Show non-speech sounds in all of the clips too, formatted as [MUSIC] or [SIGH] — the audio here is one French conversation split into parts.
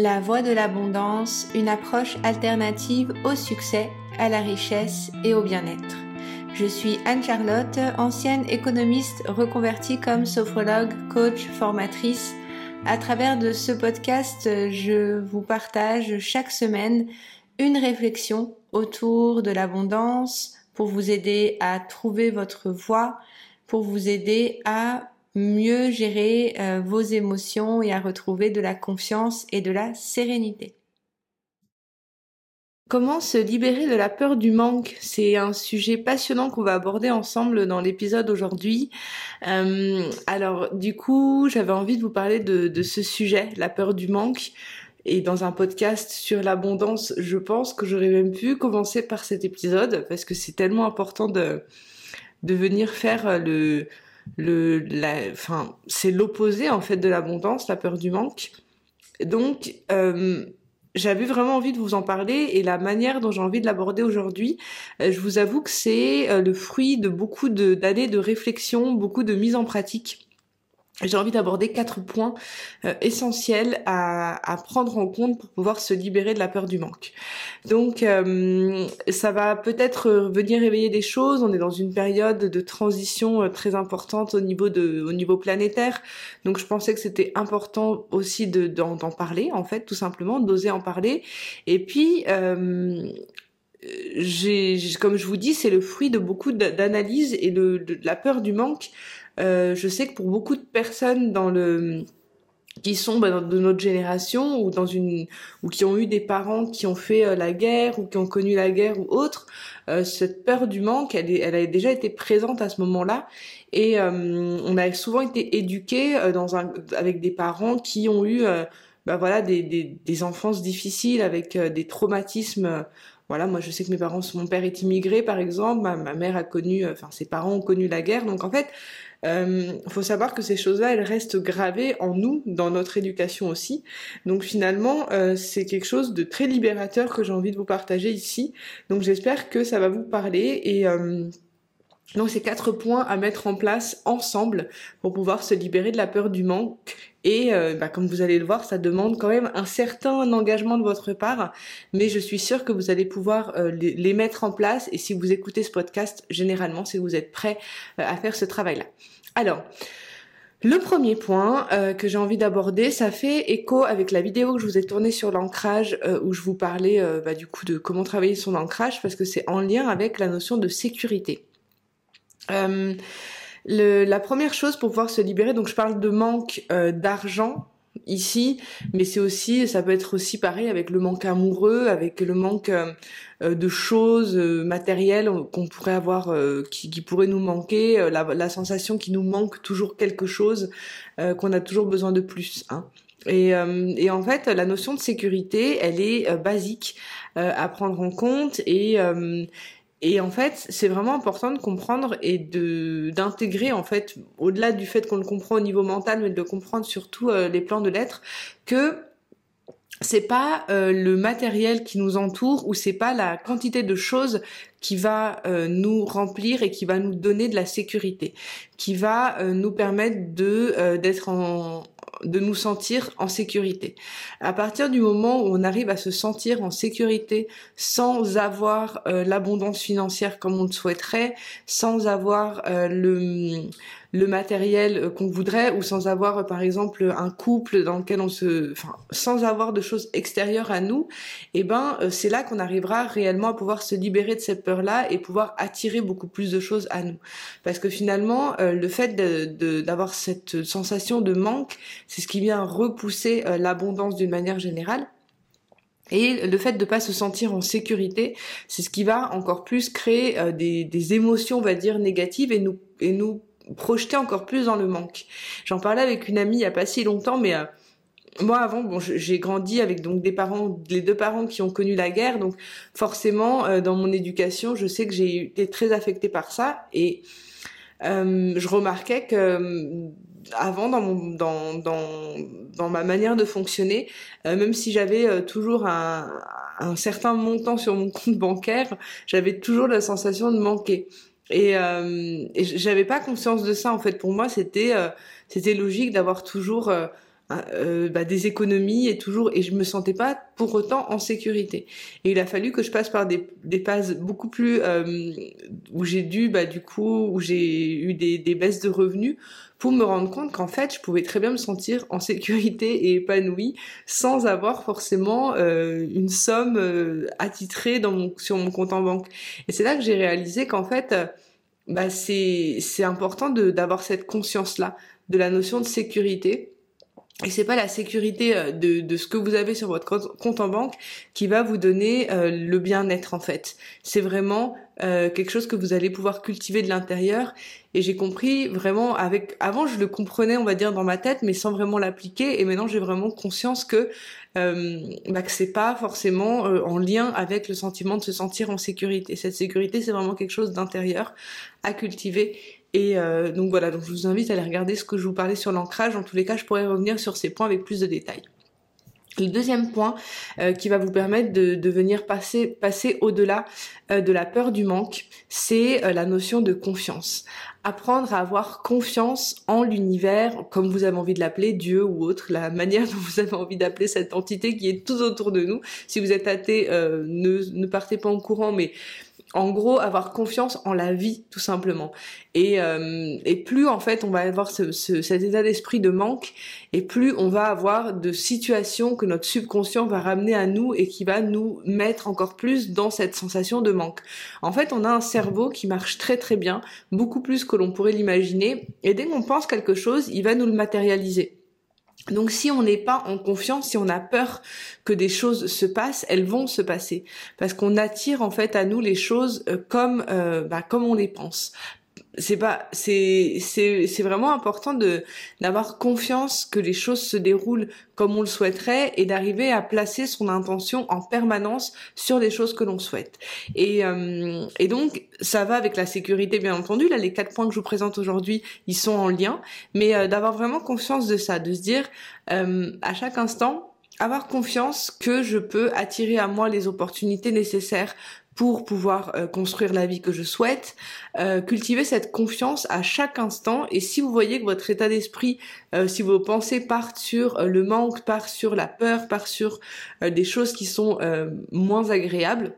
La voie de l'abondance, une approche alternative au succès, à la richesse et au bien-être. Je suis Anne-Charlotte, ancienne économiste reconvertie comme sophrologue, coach, formatrice. À travers de ce podcast, je vous partage chaque semaine une réflexion autour de l'abondance pour vous aider à trouver votre voie, pour vous aider à mieux gérer euh, vos émotions et à retrouver de la confiance et de la sérénité. Comment se libérer de la peur du manque? C'est un sujet passionnant qu'on va aborder ensemble dans l'épisode aujourd'hui. Euh, alors du coup, j'avais envie de vous parler de, de, ce sujet, la peur du manque. Et dans un podcast sur l'abondance, je pense que j'aurais même pu commencer par cet épisode parce que c'est tellement important de, de venir faire le, le, la, enfin, c'est l'opposé en fait de l'abondance, la peur du manque. Donc, euh, j'avais vraiment envie de vous en parler et la manière dont j'ai envie de l'aborder aujourd'hui, euh, je vous avoue que c'est euh, le fruit de beaucoup d'années de réflexion, beaucoup de mise en pratique j'ai envie d'aborder quatre points euh, essentiels à, à, prendre en compte pour pouvoir se libérer de la peur du manque. Donc euh, ça va peut-être venir réveiller des choses. On est dans une période de transition euh, très importante au niveau de au niveau planétaire. Donc je pensais que c'était important aussi de d'en parler en fait tout simplement d'oser en parler. Et puis j'ai comme je vous dis c'est le fruit de beaucoup d'analyses et de, de la peur du manque euh, je sais que pour beaucoup de personnes dans le qui sont bah, de notre génération ou dans une ou qui ont eu des parents qui ont fait euh, la guerre ou qui ont connu la guerre ou autre, euh, cette peur du manque, elle, elle a déjà été présente à ce moment-là. Et on a souvent été éduqués dans un avec des parents qui ont eu bah voilà des, des, des enfances difficiles avec des traumatismes. Voilà, moi je sais que mes parents, mon père est immigré par exemple, ma, mère a connu, enfin ses parents ont connu la guerre, donc en fait euh, faut savoir que ces choses-là, elles restent gravées en nous, dans notre éducation aussi. Donc finalement, euh, c'est quelque chose de très libérateur que j'ai envie de vous partager ici. Donc j'espère que ça va vous parler et euh, donc c'est quatre points à mettre en place ensemble pour pouvoir se libérer de la peur du manque. Et euh, bah, comme vous allez le voir, ça demande quand même un certain engagement de votre part, mais je suis sûre que vous allez pouvoir euh, les, mettre en place. Et si vous écoutez ce podcast, généralement, c'est que vous êtes prêt euh, à faire ce travail-là. Alors, le premier point que j'ai envie d'aborder, ça fait écho avec la vidéo que je vous ai tournée sur l'ancrage, où je vous parlais bah, du coup de comment travailler son ancrage, parce que c'est en lien avec la notion de sécurité. Euh, le, la première chose pour pouvoir se libérer, donc je parle de manque euh, d'argent ici, mais c'est aussi, ça peut être aussi pareil avec le manque amoureux, avec le manque euh, de choses matérielles qu'on pourrait avoir, qui, qui pourraient nous manquer, la, la, sensation qu'il nous manque toujours quelque chose, qu'on a toujours besoin de plus. Hein. Et, et, en fait, la notion de sécurité, elle est basique à prendre en compte et et en fait, c'est vraiment important de comprendre et de d'intégrer en fait, au-delà du fait qu'on le comprend au niveau mental, mais de comprendre surtout euh, les plans de l'être, que c'est pas euh, le matériel qui nous entoure ou c'est pas la quantité de choses qui va euh, nous remplir et qui va nous donner de la sécurité, qui va nous permettre de d'être en de nous sentir en sécurité. À partir du moment où on arrive à se sentir en sécurité sans avoir euh, l'abondance financière comme on le souhaiterait, sans avoir euh, le le matériel euh, qu'on voudrait ou sans avoir par exemple un couple dans lequel on se enfin sans avoir de choses extérieures à nous et eh ben c'est là qu'on arrivera réellement à pouvoir se libérer de cette peur là et pouvoir attirer beaucoup plus de choses à nous. Parce que finalement le fait d'avoir de, cette sensation de manque c'est ce qui vient repousser l'abondance d'une manière générale. Et le fait de pas se sentir en sécurité, c'est ce qui va encore plus créer euh, des, des, émotions, on va dire, négatives et nous, et nous projeter encore plus dans le manque. J'en parlais avec une amie il y a pas si longtemps, mais euh, moi avant, bon, j'ai grandi avec donc des parents, les deux parents qui ont connu la guerre, donc forcément euh, dans mon éducation, je sais que j'ai été très affectée par ça. Et je remarquais que avant dans mon dans dans dans ma manière de fonctionner euh, même si j'avais euh, toujours un un certain montant sur mon compte bancaire j'avais toujours la sensation de manquer et, euh, et j'avais pas conscience de ça en fait. Pour moi c'était euh, c'était logique d'avoir toujours euh, bah, des économies et toujours et je me sentais pas pour autant en sécurité. Et il a fallu que je passe par des, des phases beaucoup plus euh, où j'ai dû bah du coup où j'ai eu des, des baisses de revenus pour me rendre compte qu'en fait je pouvais très bien me sentir en sécurité et épanouie sans avoir forcément euh, une somme euh, attitrée dans mon, sur mon compte en banque. Et c'est là que j'ai réalisé qu'en fait bah c'est c'est important de d'avoir cette conscience là de la notion de sécurité et c'est pas la sécurité euh, de, de, ce que vous avez sur votre compte en banque qui va vous donner euh, le bien-être en fait. C'est vraiment euh, quelque chose que vous allez pouvoir cultiver de l'intérieur. Et j'ai compris vraiment avec avant je le comprenais on va dire dans ma tête mais sans vraiment l'appliquer. Et maintenant j'ai vraiment conscience que euh, bah, que c'est pas forcément en lien avec le sentiment de se sentir en sécurité. Cette sécurité c'est vraiment quelque chose d'intérieur à cultiver et euh, donc voilà, donc je vous invite à aller regarder ce que je vous parlais sur l'ancrage. En tous les cas, je pourrais revenir sur ces points avec plus de détails. Le deuxième point euh, qui va vous permettre de, venir passer, passer au-delà euh, de la peur du manque, c'est la notion de confiance. Apprendre à avoir confiance en l'univers, comme vous avez envie de l'appeler, Dieu ou autre, la [LAUGHS] manière dont vous avez envie d'appeler cette entité qui est tout autour de nous. Si vous êtes athée, ne, ne partez pas en courant, mais en gros avoir confiance en la vie tout simplement. Et, euh, et plus en fait on va avoir ce, cet état d'esprit de manque et plus on va avoir de situations que notre subconscient va ramener à nous et qui va nous mettre encore plus dans cette sensation de manque. En fait on a un cerveau qui marche très très bien beaucoup plus que l'on pourrait l'imaginer et dès qu'on pense quelque chose il va nous le matérialiser donc si on n'est pas en confiance, si on a peur que des choses se passent, elles vont se passer. Parce qu'on attire en fait à nous les choses euh, comme euh, bah, comme on les pense c'est pas c'est c'est c'est vraiment important de d'avoir confiance que les choses se déroulent comme on le souhaiterait et d'arriver à placer son intention en permanence sur les choses que l'on souhaite. Et euh, et donc ça va avec la sécurité bien entendu. Là les quatre points que je vous présente aujourd'hui ils sont en lien. Mais euh, d'avoir vraiment conscience de ça de se dire euh, à chaque instant avoir confiance que je peux attirer à moi les opportunités nécessaires pour pouvoir euh, construire la vie que je souhaite, euh, cultiver cette confiance à chaque instant. Et si vous voyez que votre état d'esprit, euh, si vos pensées partent sur le manque, partent sur la peur, partent sur des choses qui sont moins agréables,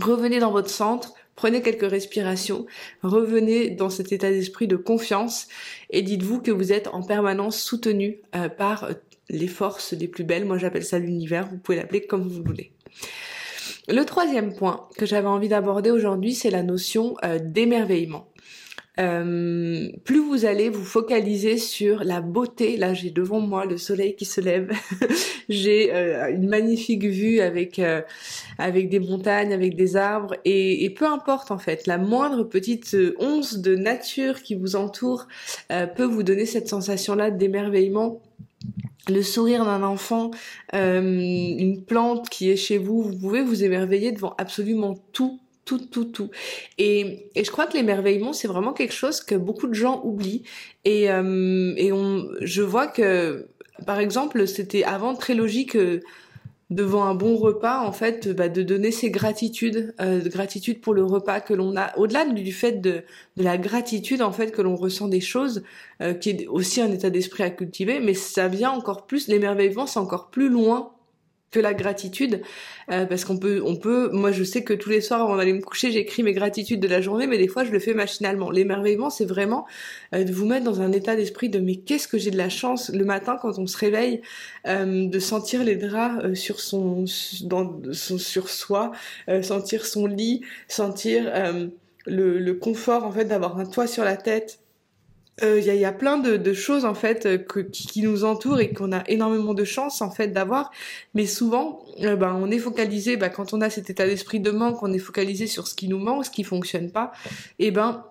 revenez dans votre centre, prenez quelques respirations, revenez dans cet état d'esprit de confiance et dites-vous que vous êtes en permanence soutenu par les forces les plus belles. Moi j'appelle ça l'univers, vous pouvez l'appeler comme vous voulez. Le troisième point que j'avais envie d'aborder aujourd'hui, c'est la notion euh, d'émerveillement. Euh, plus vous allez vous focaliser sur la beauté, là j'ai devant moi le soleil qui se lève, [LAUGHS] j'ai euh, une magnifique vue avec avec des montagnes, avec des arbres et, peu importe en fait, la moindre petite once de nature qui vous entoure peut vous donner cette sensation là d'émerveillement le sourire d'un enfant, euh, une plante qui est chez vous, vous pouvez vous émerveiller devant absolument tout, tout, tout, tout. Et, et je crois que l'émerveillement, c'est vraiment quelque chose que beaucoup de gens oublient. Et, euh, et on, je vois que, par exemple, c'était avant très logique devant un bon repas, en fait, bah, de donner ses gratitudes, euh, de gratitude pour le repas que l'on a. Au-delà du fait de, de la gratitude, en fait, que l'on ressent des choses, euh, qui est aussi un état d'esprit à cultiver, mais ça vient encore plus, l'émerveillement, c'est encore plus loin que la gratitude euh, parce qu'on peut on peut moi je sais que tous les soirs avant d'aller me coucher j'écris mes gratitudes de la journée mais des fois je le fais machinalement. L'émerveillement c'est vraiment euh, de vous mettre dans un état d'esprit de mais qu'est-ce que j'ai de la chance le matin quand on se réveille euh, de sentir les draps sur son dans son, sur soi sentir son lit sentir le, le confort en fait d'avoir un toit sur la tête il euh, y, a, y, a, plein de, de, choses en fait euh, que, qui, nous entourent et qu'on a énormément de chance en fait d'avoir mais souvent euh, ben, on est focalisé ben, quand on a cet état d'esprit de manque on est focalisé sur ce qui nous manque ce qui fonctionne pas et ben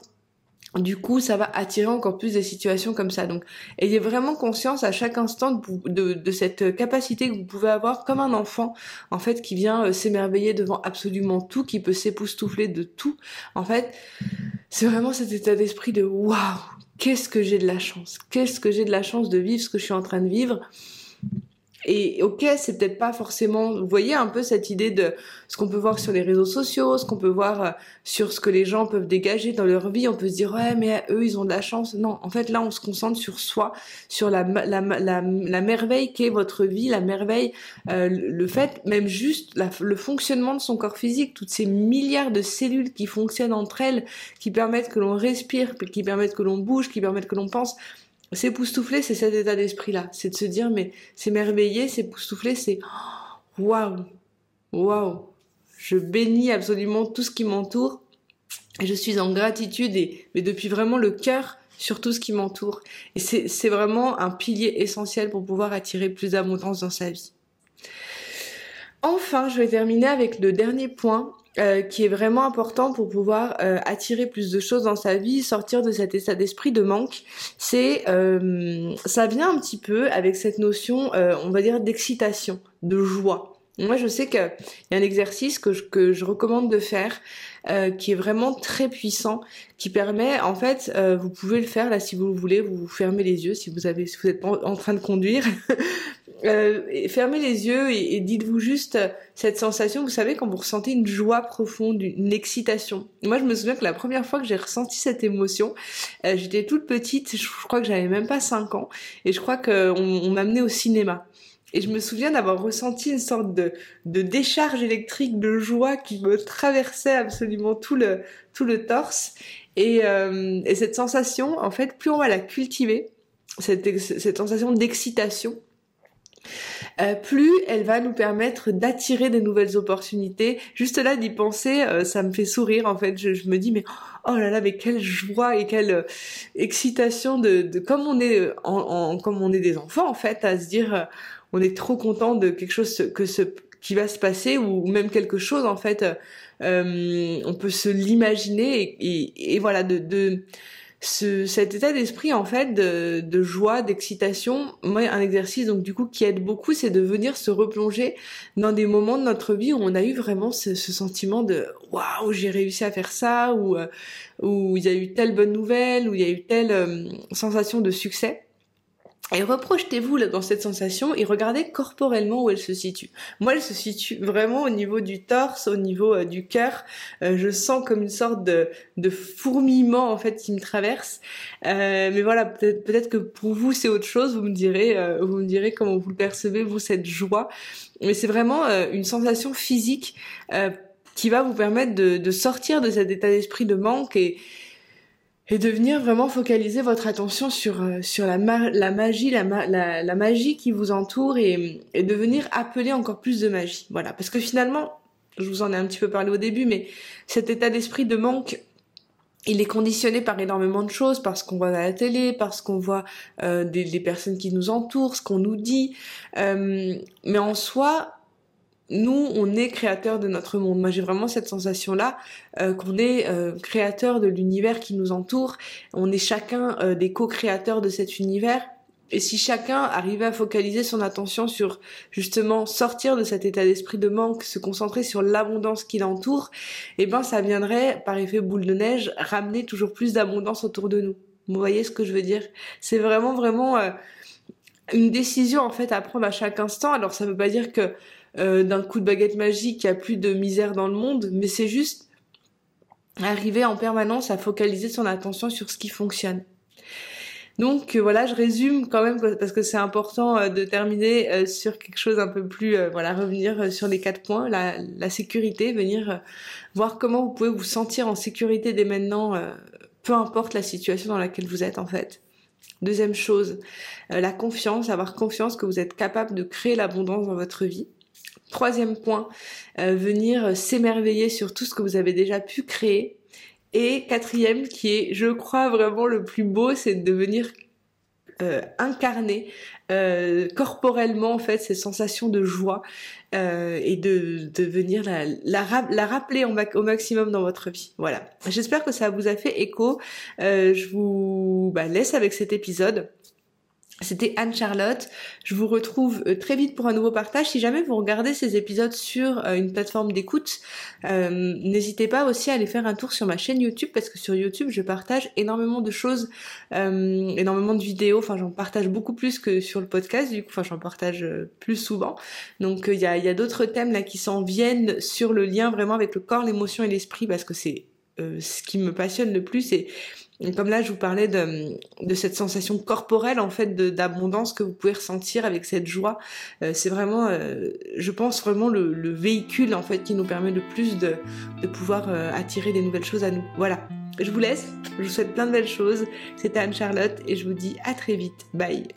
du coup, ça va attirer encore plus des situations comme ça. Donc, ayez vraiment conscience à chaque instant de, de, de cette capacité que vous pouvez avoir comme un enfant, en fait, qui vient s'émerveiller devant absolument tout, qui peut s'époustoufler de tout. En fait, c'est vraiment cet état d'esprit de waouh, qu'est-ce que j'ai de la chance, qu'est-ce que j'ai de la chance de vivre ce que je suis en train de vivre? Et ok, c'est peut-être pas forcément. Vous voyez un peu cette idée de ce qu'on peut voir sur les réseaux sociaux, ce qu'on peut voir euh, sur ce que les gens peuvent dégager dans leur vie. On peut se dire ouais, mais eux ils ont de la chance. Non, en fait là on se concentre sur soi, sur la la la, la merveille qu'est votre vie, la merveille, euh, le fait même juste le fonctionnement de son corps physique, toutes ces milliards de cellules qui fonctionnent entre elles, qui permettent que l'on respire, qui permettent que l'on bouge, qui permettent que l'on pense S'époustoufler, c'est cet état d'esprit-là. C'est de se dire, mais c'est merveilleux, s'époustoufler, c'est waouh, waouh. Je bénis absolument tout ce qui m'entoure. Et je suis en gratitude, et, mais depuis vraiment le cœur, sur tout ce qui m'entoure. Et c'est vraiment un pilier essentiel pour pouvoir attirer plus d'abondance dans sa vie. Enfin, je vais terminer avec le dernier point euh, qui est vraiment important pour pouvoir euh, attirer plus de choses dans sa vie, sortir de cet état d'esprit de manque. C'est, euh, ça vient un petit peu avec cette notion, on va dire, d'excitation, de joie. Moi, je sais qu'il y a un exercice que je, que je recommande de faire, qui est vraiment très puissant, qui permet, en fait, vous pouvez le faire là si vous le voulez, vous fermez les yeux si vous avez, si vous êtes en train de conduire, [LAUGHS] euh, fermez les yeux et, dites-vous juste euh, cette sensation, vous savez, quand vous ressentez une joie profonde, une excitation. Moi, je me souviens que la première fois que j'ai ressenti cette émotion, euh, j'étais toute petite, je, crois que j'avais même pas 5 ans, et je crois qu'on on, m'amenait au cinéma. Et je me souviens d'avoir ressenti une sorte de, de décharge électrique de joie qui me traversait absolument tout le, tout le torse. Et, euh, et cette sensation, en fait, plus on va la cultiver, cette, cette sensation d'excitation, euh, plus elle va nous permettre d'attirer des nouvelles opportunités. Juste là d'y penser, euh, ça me fait sourire en fait. Je, me dis mais oh là là mais quelle joie et quelle euh, excitation de, comme on est comme on est des enfants en fait à se dire on est trop content de quelque chose que ce qui va se passer ou même quelque chose en fait on peut se l'imaginer et, voilà de ce, cet état d'esprit en fait de, de joie, d'excitation, moi un exercice donc du coup qui aide beaucoup, c'est de venir se replonger dans des moments de notre vie où on a eu vraiment ce, ce sentiment de waouh j'ai réussi à faire ça ou euh, où il y a eu telle bonne nouvelle, où il y a eu telle euh, sensation de succès. Et reprojetez-vous dans cette sensation et regardez corporellement où elle se situe. Moi, elle se situe vraiment au niveau du torse, au niveau euh, du cœur. Euh, je sens comme une sorte de, de, fourmillement en fait qui me traverse. Euh, mais voilà, peut-être peut que pour vous c'est autre chose. Vous me direz, vous me direz comment vous percevez vous cette joie. Mais c'est vraiment une sensation physique qui va vous permettre de, de sortir de cet état d'esprit de manque et et de venir vraiment focaliser votre attention sur euh, sur la, la magie la, la, la, magie qui vous entoure et, et de venir appeler encore plus de magie voilà parce que finalement je vous en ai un petit peu parlé au début mais cet état d'esprit de manque il est conditionné par énormément de choses, parce qu'on voit à la télé, parce qu'on voit euh, des, des, personnes qui nous entourent, ce qu'on nous dit. Euh, mais en soi, nous, on est créateur de notre monde. Moi, j'ai vraiment cette sensation-là euh, qu'on est euh, créateur de l'univers qui nous entoure. On est chacun euh, des co-créateurs de cet univers. Et si chacun arrivait à focaliser son attention sur justement sortir de cet état d'esprit de manque, se concentrer sur l'abondance qui l'entoure, eh ben ça viendrait par effet boule de neige ramener toujours plus d'abondance autour de nous. Vous voyez ce que je veux dire? C'est vraiment vraiment une décision en fait à prendre à chaque instant. Alors ça veut pas dire que euh, d'un coup de baguette magique, il n'y a plus de misère dans le monde, mais c'est juste arriver en permanence à focaliser son attention sur ce qui fonctionne. Donc euh, voilà, je résume quand même parce que c'est important euh, de terminer sur quelque chose un peu plus, voilà, revenir sur les quatre points, la, la sécurité, venir voir comment vous pouvez vous sentir en sécurité dès maintenant, peu importe la situation dans laquelle vous êtes en fait. Deuxième chose, la confiance, avoir confiance que vous êtes capable de créer l'abondance dans votre vie. Troisième point, euh, venir s'émerveiller sur tout ce que vous avez déjà pu créer. Et quatrième, qui est, je crois, vraiment le plus beau, c'est de venir euh, incarner euh, corporellement en fait ces sensations de joie et de, de venir la, la, rappeler au, maximum dans votre vie. Voilà. J'espère que ça vous a fait écho. je vous bah, laisse avec cet épisode. C'était Anne-Charlotte. Je vous retrouve euh, très vite pour un nouveau partage. Si jamais vous regardez ces épisodes sur euh, une plateforme d'écoute, euh, n'hésitez pas aussi à aller faire un tour sur ma chaîne YouTube parce que sur YouTube, je partage énormément de choses, énormément de vidéos. Enfin, j'en partage beaucoup plus que sur le podcast. Du coup, enfin, j'en partage plus souvent. Donc, il y a, y a d'autres thèmes là qui s'en viennent sur le lien vraiment avec le corps, l'émotion et l'esprit parce que c'est ce qui me passionne le plus. Et comme là, je vous parlais de, cette sensation corporelle en fait d'abondance que vous pouvez ressentir avec cette joie. Euh, c'est vraiment, euh, je pense vraiment le, le, véhicule en fait qui nous permet le plus de, pouvoir euh, attirer des nouvelles choses à nous. Voilà. Je vous laisse. Je vous souhaite plein de belles choses. C'était Anne Charlotte et je vous dis à très vite. Bye.